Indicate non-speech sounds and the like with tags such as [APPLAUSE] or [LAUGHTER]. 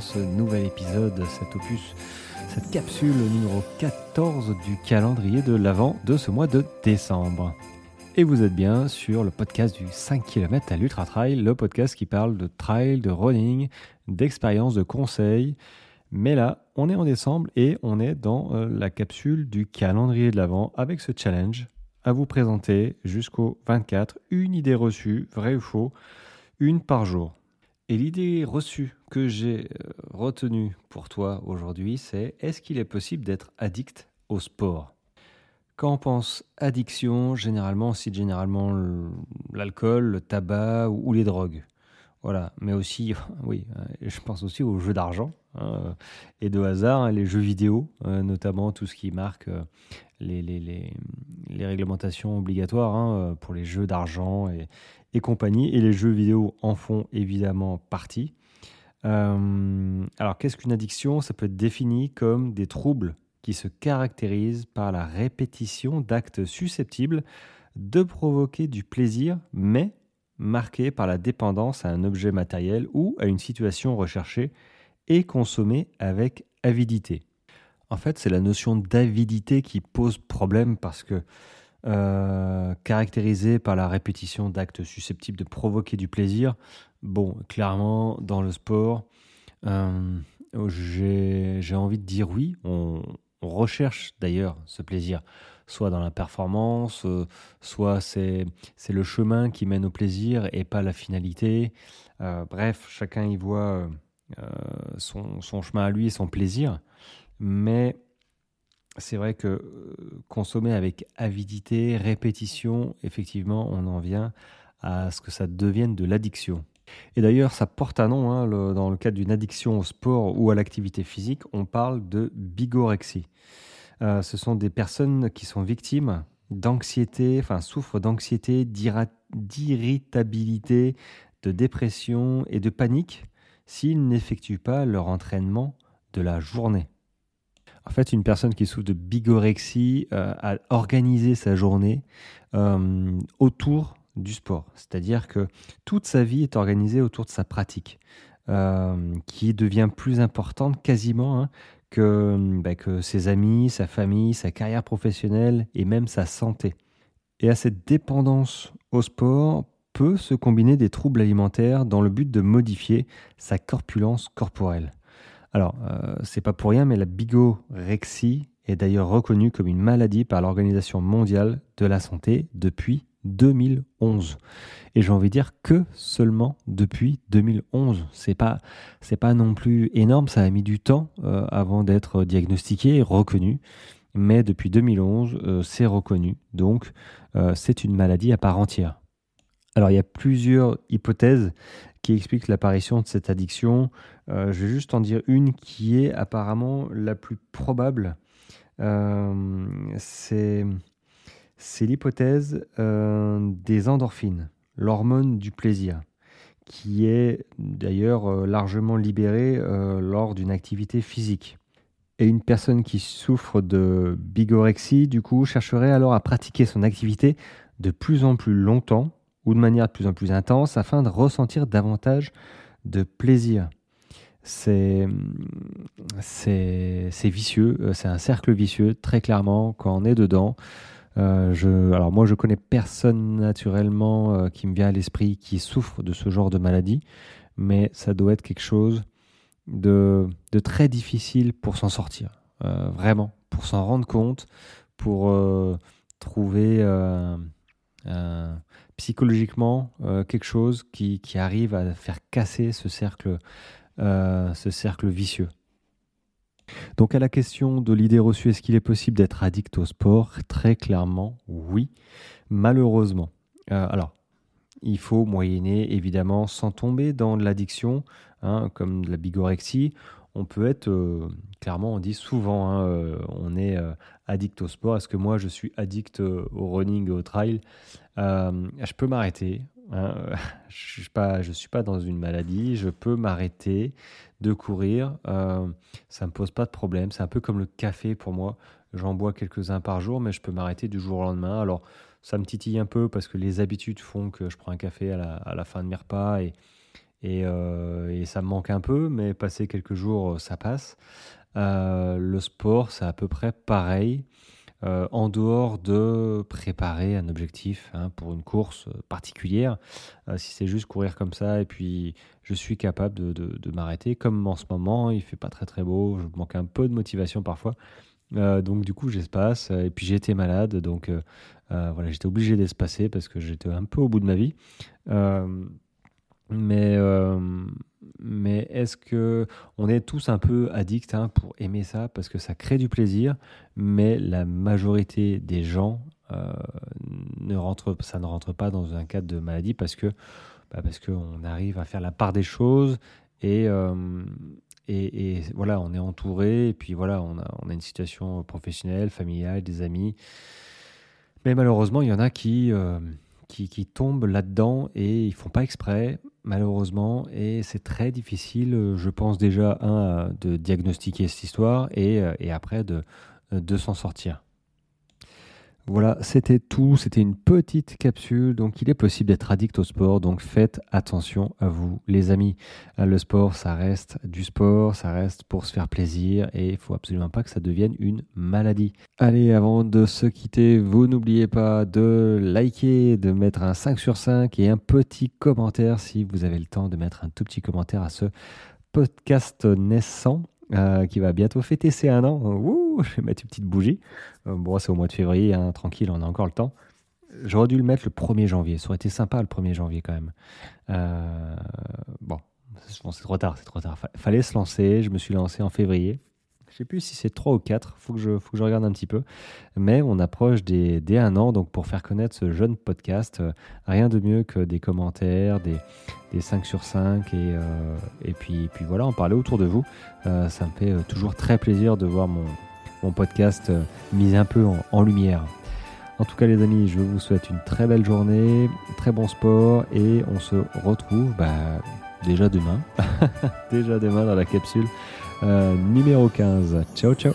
ce nouvel épisode, cet opus, cette capsule numéro 14 du calendrier de l'Avent de ce mois de décembre. Et vous êtes bien sur le podcast du 5 km à l'Ultra Trail, le podcast qui parle de trail, de running, d'expérience, de conseils. Mais là, on est en décembre et on est dans euh, la capsule du calendrier de l'Avent avec ce challenge à vous présenter jusqu'au 24 une idée reçue, vraie ou faux, une par jour. Et l'idée reçue que j'ai euh, retenue pour toi aujourd'hui, c'est est-ce qu'il est possible d'être addict au sport? Quand on pense addiction, généralement, on généralement l'alcool, le tabac ou les drogues? Voilà, mais aussi, [LAUGHS] oui, euh, je pense aussi aux jeux d'argent hein, et de hasard, hein, les jeux vidéo, euh, notamment tout ce qui marque les, les, les, les réglementations obligatoires hein, pour les jeux d'argent et, et compagnie. Et les jeux vidéo en font évidemment partie. Euh, alors, qu'est-ce qu'une addiction? Ça peut être défini comme des troubles qui se caractérisent par la répétition d'actes susceptibles de provoquer du plaisir, mais marqués par la dépendance à un objet matériel ou à une situation recherchée et consommée avec avidité. En fait, c'est la notion d'avidité qui pose problème parce que euh, caractérisé par la répétition d'actes susceptibles de provoquer du plaisir. Bon, clairement, dans le sport, euh, j'ai envie de dire oui. On, recherche d'ailleurs ce plaisir, soit dans la performance, euh, soit c'est le chemin qui mène au plaisir et pas la finalité. bref, chacun y voit son, son, chemin à lui et son plaisir. Mais c'est vrai que euh, consommer avec avidité, répétition, effectivement, on en vient à ce que ça devienne de l'addiction. Et d'ailleurs, ça porte un nom, hein, dans le cadre d'une addiction au sport ou à l'activité physique, on parle de bigorexie. Euh, ce sont des personnes qui sont victimes d'anxiété, enfin souffrent d'anxiété, d'irritabilité, de dépression et de panique s'ils n'effectuent pas leur entraînement de la journée. En fait, une personne qui souffre de bigorexie euh, a organisé sa journée euh, autour du sport. C'est-à-dire que toute sa vie est organisée autour de sa pratique, euh, qui devient plus importante quasiment hein, bah, que ses amis, sa famille, sa carrière professionnelle et même sa santé. Et à cette dépendance au sport peut se combiner des troubles alimentaires dans le but de modifier sa corpulence corporelle. Alors, euh, c'est pas pour rien, mais la bigorexie est d'ailleurs reconnue comme une maladie par l'Organisation mondiale de la santé depuis 2011. Et j'ai envie de dire que seulement depuis 2011. C'est pas, c'est pas non plus énorme, ça a mis du temps euh, avant d'être diagnostiqué et reconnu. Mais depuis 2011, euh, c'est reconnu. Donc, c'est une maladie à part entière. Alors, il y a plusieurs hypothèses qui expliquent l'apparition de cette addiction. Euh, je vais juste en dire une qui est apparemment la plus probable. Euh, c'est l'hypothèse euh, des endorphines, l'hormone du plaisir, qui est d'ailleurs largement libérée lors d'une activité physique. Et une personne qui souffre de bigorexie, du coup, chercherait alors à pratiquer son activité de plus en plus longtemps ou de manière de plus en plus intense afin de ressentir davantage de plaisir. C'est vicieux, euh, c'est un cercle vicieux, très clairement, quand on est dedans. Euh, je, alors moi, je connais personne naturellement euh, qui me vient à l'esprit qui souffre de ce genre de maladie, mais ça doit être quelque chose de, de très difficile pour s'en sortir, vraiment, pour s'en rendre compte, pour trouver psychologiquement euh, quelque chose qui, arrive à faire casser ce cercle, euh, ce cercle vicieux. Donc à la question de l'idée reçue, est-ce qu'il est possible d'être addict au sport? Très clairement, oui. Malheureusement. Euh, alors, il faut moyenner, évidemment, sans tomber dans l'addiction, hein, comme la bigorexie. On peut être, clairement, on dit souvent, hein, on est addict au sport. Est-ce que moi, je suis addict au running au trail? Euh, je peux m'arrêter. Hein. Je ne suis, pas dans une maladie. Je peux m'arrêter de courir. Euh, ça ne me pose pas de problème. C'est un peu comme le café pour moi. J'en bois quelques-uns par jour, mais je peux m'arrêter du jour au lendemain. Alors, ça me titille un peu parce que les habitudes font que je prends un café à la, fin de mes repas et, et, ça me manque un peu, mais passer quelques jours, ça passe. le sport, c'est à peu près pareil. Euh, en dehors de préparer un objectif hein, pour une course euh, particulière. Euh, si c'est juste courir comme ça et puis je suis capable de, m'arrêter, comme en ce moment, il fait pas très très beau, je manque un peu de motivation parfois. donc du coup j'espace et puis j'étais malade donc voilà j'étais obligé d'espacer parce que j'étais un peu au bout de ma vie mais mais est-ce que on est tous un peu addicts hein, pour aimer ça parce que ça crée du plaisir, mais la majorité des gens euh, ne rentre, ça ne rentre pas dans un cadre de maladie parce que bah parce qu'on arrive à faire la part des choses et, euh, et, et, voilà, on est entouré et puis voilà, on a, on a une situation professionnelle, familiale, des amis. Mais malheureusement, il y en a qui euh, qui, qui tombent là-dedans et ils font pas exprès, malheureusement. Et c'est très difficile, je pense déjà, un, de diagnostiquer cette histoire et, et après de, de s'en sortir. Voilà, c'était tout. C'était une petite capsule. Donc, il est possible d'être addict au sport. Donc, faites attention à vous, les amis. Le sport, ça reste du sport. Ça reste pour se faire plaisir. Et il faut absolument pas que ça devienne une maladie. Allez, avant de se quitter, vous n'oubliez pas de liker, de mettre un 5 sur 5 et un petit commentaire si vous avez le temps de mettre un tout petit commentaire à ce podcast naissant. Euh, qui va bientôt fêter ses un an. [LAUGHS] je vais mettre une petite bougie. Euh, bon, c'est au mois de février, hein, tranquille, on a encore le temps. J'aurais dû le mettre le 1er janvier. Ça aurait été sympa le 1er janvier quand même. Euh, bon, c'est trop tard, c'est trop tard. Fallait se lancer. Je me suis lancé en février. Je sais plus si c'est 3 ou 4, faut que je faut que je regarde un petit peu. Mais on approche des, des 1 an, donc pour faire connaître ce jeune podcast, euh, rien de mieux que des commentaires, des, des 5 sur 5 et, et puis, puis voilà, en parler autour de vous. Ça me fait toujours très plaisir de voir mon, mon podcast mis un peu en, lumière. En tout cas les amis, je vous souhaite une très belle journée, très bon sport et on se retrouve bah, déjà demain. [LAUGHS] déjà demain dans la capsule euh, numéro 15. Ciao, ciao